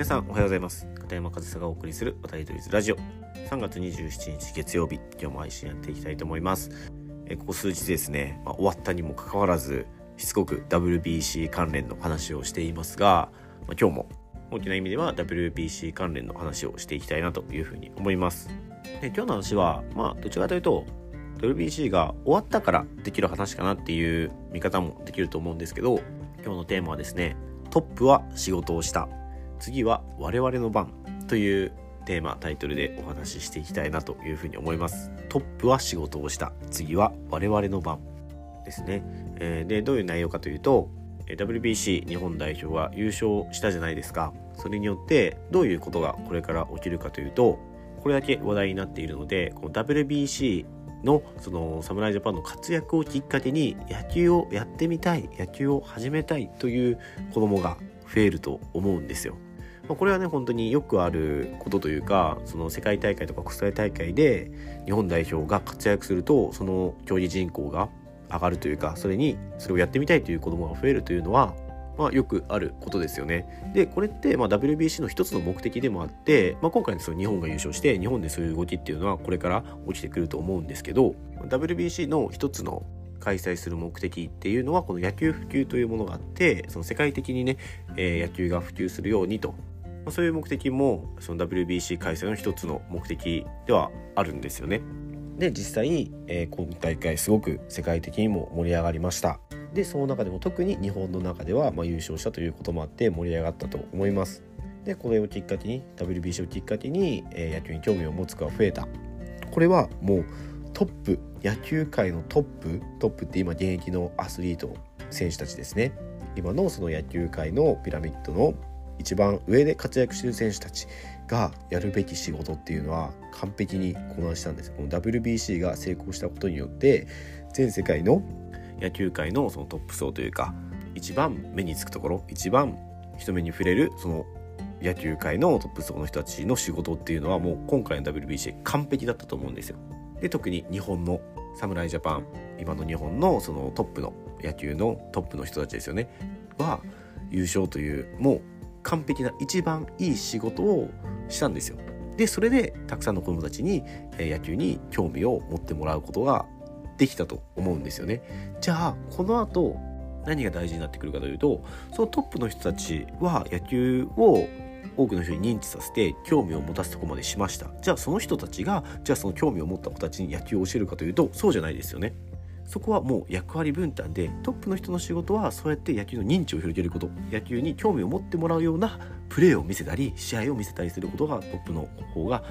皆さんおはようございます。片山和沙がお送りする渡り鳥ズラジオ3月27日月曜日。今日も配信やっていきたいと思います。えここ数日ですね、まあ、終わったにもかかわらずしつこく WBC 関連の話をしていますが、まあ、今日も大きな意味では WBC 関連の話をしていきたいなというふうに思います。で今日の話はまあどちらかというと WBC が終わったからできる話かなっていう見方もできると思うんですけど今日のテーマはですねトップは仕事をした。次は我々の番というテーマタイトルでお話ししていきたいなというふうに思います。トップは仕事をした。次は我々の番ですね、えー、でどういう内容かというと WBC 日本代表は優勝したじゃないですか。それによってどういうことがこれから起きるかというとこれだけ話題になっているのでこの WBC のその侍ジャパンの活躍をきっかけに野球をやってみたい野球を始めたいという子供が増えると思うんですよ。まあ、これはね本当によくあることというかその世界大会とか国際大会で日本代表が活躍するとその競技人口が上がるというかそれにそれをやってみたいという子供が増えるというのはまあ、よくあることですよね。でこれってまあ WBC の一つの目的でもあって、まあ、今回のその日本が優勝して日本でそういう動きっていうのはこれから起きてくると思うんですけど WBC の一つの開催する目的っていうのはこの野球普及というものがあってその世界的にね、えー、野球が普及するようにと、そういう目的もその WBC 開催の一つの目的ではあるんですよね。で実際、えー、今大会すごく世界的にも盛り上がりました。でその中でも特に日本の中では、まあ、優勝したということもあって盛り上がったと思いますでこれをきっかけに WBC をきっかけに、えー、野球に興味を持つ子が増えたこれはもうトップ野球界のトップトップって今現役のアスリート選手たちですね今のその野球界のピラミッドの一番上で活躍してる選手たちがやるべき仕事っていうのは完璧にこなしたんですこの WBC が成功したことによって全世界の野球界のそのトップ層というか一番目につくところ一番人目に触れるその野球界のトップ層の人たちの仕事っていうのはもう今回の WBC 完璧だったと思うんですよ。で特に日本の侍ジャパン今の日本のそのトップの野球のトップの人たちですよねは優勝というもう完璧な一番いい仕事をしたんですよ。でそれでたくさんの子どもたちに野球に興味を持ってもらうことができたと思うんですよね。じゃあこの後何が大事になってくるかというとそのトップの人たちは野球を多くの人に認知させて興味を持たすとこまでしましたじゃあその人たちがじゃあその興味を持った子たちに野球を教えるかというとそうじゃないですよねそこはもう役割分担でトップの人の仕事はそうやって野球の認知を広げること。野球に興味を持ってもらうようなプレーを見せたり試合を見せたりすることがトップの方が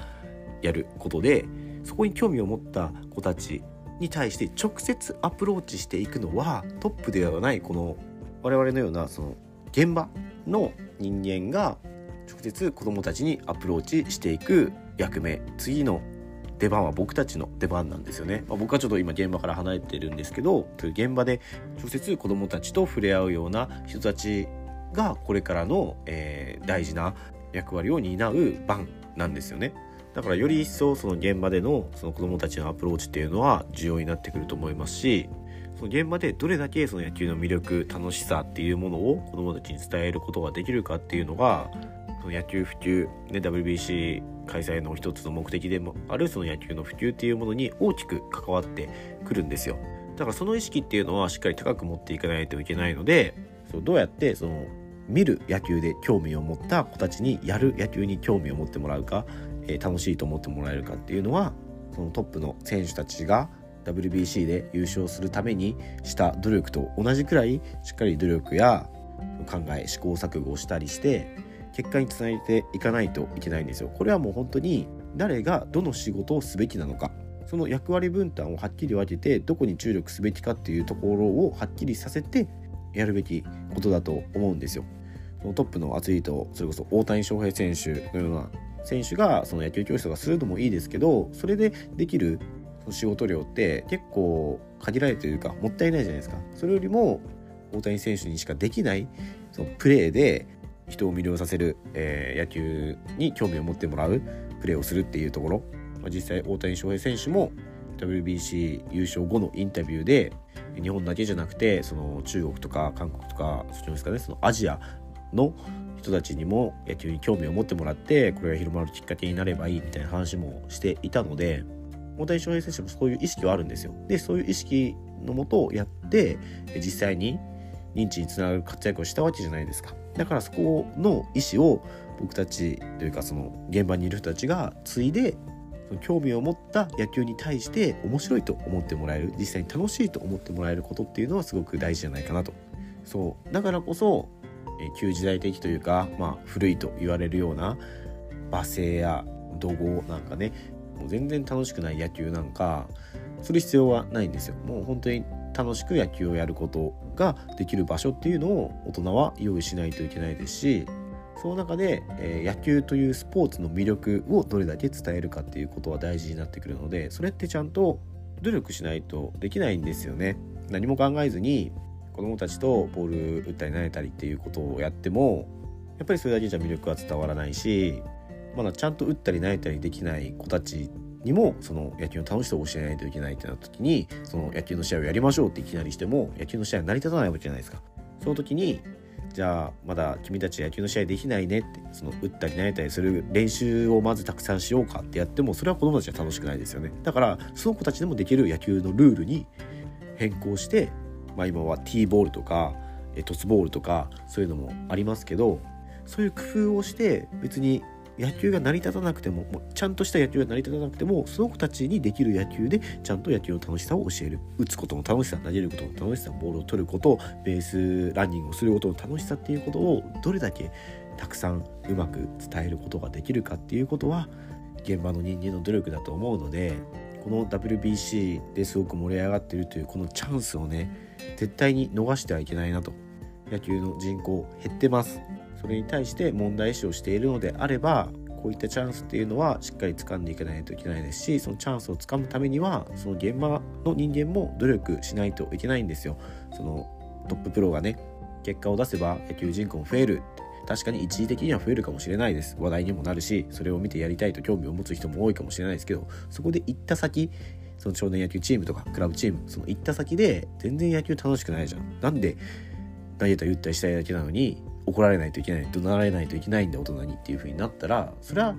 やることでそこに興味を持った子たちに対して直接アプローチしていくのはトップではないこの我々のようなその現場の人間が直接子どもたちにアプローチしていく役目。次の出番は僕たちの出番なんですよね、まあ、僕はちょっと今現場から離れてるんですけどという現場で直接子どもたちと触れ合うような人たちがこれからの、えー、大事な役割を担う番なんですよね。だからより一層その現場でのその子どもたちのアプローチっていうのは重要になってくると思いますしその現場でどれだけその野球の魅力楽しさっていうものを子どもたちに伝えることができるかっていうのがその野球普及、ね、WBC 開催の一つの目的でもあるその野球の普及っていうものに大きく関わってくるんですよ。だからその意識っていうのはしっかり高く持っていかないといけないのでそうどうやってその見る野球で興味を持った子たちにやる野球に興味を持ってもらうかえ楽しいと思ってもらえるかっていうのはそのトップの選手たちが WBC で優勝するためにした努力と同じくらいしっかり努力や考え試行錯誤をしたりして結果につなげていかないといけないんですよ。これはもう本当に誰がどの仕事をすべきなのかその役割分担をはっきり分けてどこに注力すべきかっていうところをはっきりさせてやるべきことだと思うんですよ。そのトップのアスリートそれこそ大谷翔平選手のような選手がその野球教室とかするのもいいですけどそれでできる仕事量って結構限られてるかもったいないじゃないですかそれよりも大谷選手にしかできないそのプレーで人を魅了させる、えー、野球に興味を持ってもらうプレーをするっていうところ、まあ、実際大谷翔平選手も WBC 優勝後のインタビューで日本だけじゃなくてその中国とか韓国とかそっちですかねそのアジアの人たちにも野球に興味を持ってもらってこれが広まるきっかけになればいいみたいな話もしていたので大谷翔平選手もそういう意識はあるんですよ。でそういう意識のもとをやって実際に認知につながる活躍をしたわけじゃないですか。だからそこの意思を僕たちというかその現場にいる人たちが継いで興味を持った野球に対して面白いと思ってもらえる実際に楽しいと思ってもらえることっていうのはすごく大事じゃないかなと。そう。だからこそ、え旧時代的というか、まあ、古いと言われるような罵声や怒号なんかねもう全然楽しくない野球なんかする必要はないんですよ。もう本当に楽しく野球をやることができる場所っていうのを大人は用意しないといけないですしその中で、えー、野球というスポーツの魅力をどれだけ伝えるかっていうことは大事になってくるのでそれってちゃんと努力しないとできないんですよね。何も考えずに子供たちとボール打ったり投げたりっていうことをやってもやっぱりそれだけじゃ魅力は伝わらないしまだちゃんと打ったり投げたりできない子たちにもその野球の楽しさを教えないといけないってなった時にその野球の試合をやりましょうっていきなりしても野球の試合は成り立たないわけじゃないですか。その時にじゃあまだ君たち野球の試合できないねってその打ったり投げたりする練習をまずたくさんしようかってやってもそれは子供たちは楽しくないですよねだからその子たちでもできる野球のルールに変更して、まあ、今は T ボールとかトスボールとかそういうのもありますけどそういう工夫をして別に野球が成り立たなくてももちゃんとした野球が成り立たなくてもその子たちにできる野球でちゃんと野球の楽しさを教える打つことの楽しさ投げることの楽しさボールを取ることベースランニングをすることの楽しさっていうことをどれだけたくさんうまく伝えることができるかっていうことは現場の人間の努力だと思うのでこの WBC ですごく盛り上がってるというこのチャンスをね絶対に逃してはいけないなと。野球の人口減ってます。それに対して問題意識をしているのであればこういったチャンスっていうのはしっかり掴んでいかないといけないですしそのチャンスをつかむためにはその現場の人間も努力しないといけないんですよ。そのトッププロがね結果を出せば野球人口も増える確かに一時的には増えるかもしれないです話題にもなるしそれを見てやりたいと興味を持つ人も多いかもしれないですけどそこで行った先その少年野球チームとかクラブチームその行った先で全然野球楽しくないじゃんなんで投げたり打ったりしたいだけなのに怒られないといけない怒鳴られないといけないんで大人にっていう風になったらそれは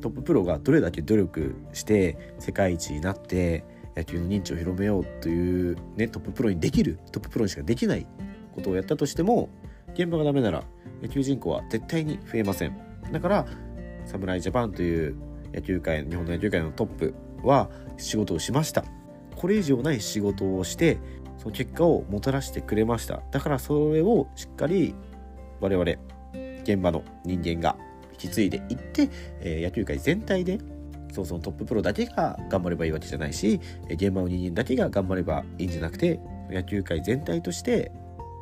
トッププロがどれだけ努力して世界一になって野球の認知を広めようという、ね、トッププロにできるトッププロにしかできないことをやったとしても現場がダメなら野球人口は絶対に増えません。だから侍ジャパンという野球界日本の野球界のトップは仕事をしました。これ以上ない仕事をしてその結果をもたらしてくれました。だからそれをしっかり我々現場の人間が引き継いでいって、え、野球界全体でそうそうトッププロだけが頑張ればいいわけじゃないし現場の人間だけが頑張ればいいんじゃなくて野球界全体として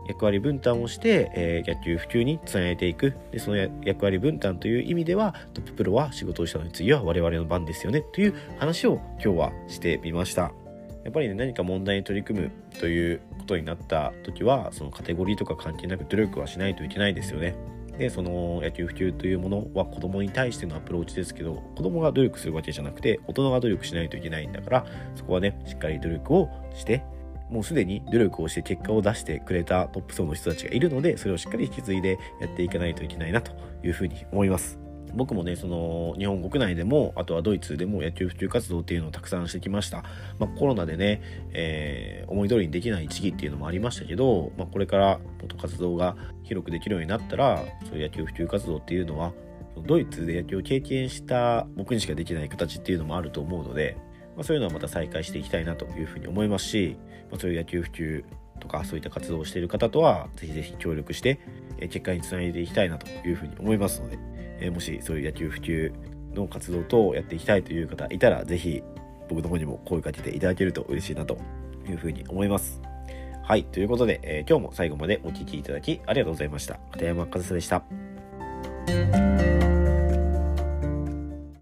役割分担をして、えー、野球普及につなげていく。でその役割分担という意味ではトッププロは仕事をしたのに次は我々の番ですよね。という話を今日はしてみました。やっぱりね何か問題に取り組むということになった時はそのカテゴリーとか関係なく努力はしないといけないですよね。でその野球普及というものは子供に対してのアプローチですけど子供が努力するわけじゃなくて大人が努力しないといけないんだからそこはねしっかり努力をしてもうすでに努力をして結果を出してくれたトップ層の人たちがいるのでそれをしっかり引き継いでやっていかないといけないなというふうに思います。僕もねその日本国内でもあとはドイツでも野球普及活動っていうのをたくさんしてきました、まあ、コロナでね、えー、思い通りにできない時期っていうのもありましたけど、まあ、これからもっと活動が広くできるようになったらそういう野球普及活動っていうのはドイツで野球を経験した僕にしかできない形っていうのもあると思うので、まあ、そういうのはまた再開していきたいなというふうに思いますし、まあ、そういう野球普及とかそういった活動をしている方とはぜひぜひ協力して結果につないでいきたいなというふうに思いますので。えもしそういう野球普及の活動等をやっていきたいという方いたら、ぜひ僕の方にも声かけていただけると嬉しいなというふうに思います。はい。ということで、えー、今日も最後までお聴きいただきありがとうございました。片山和沙でした。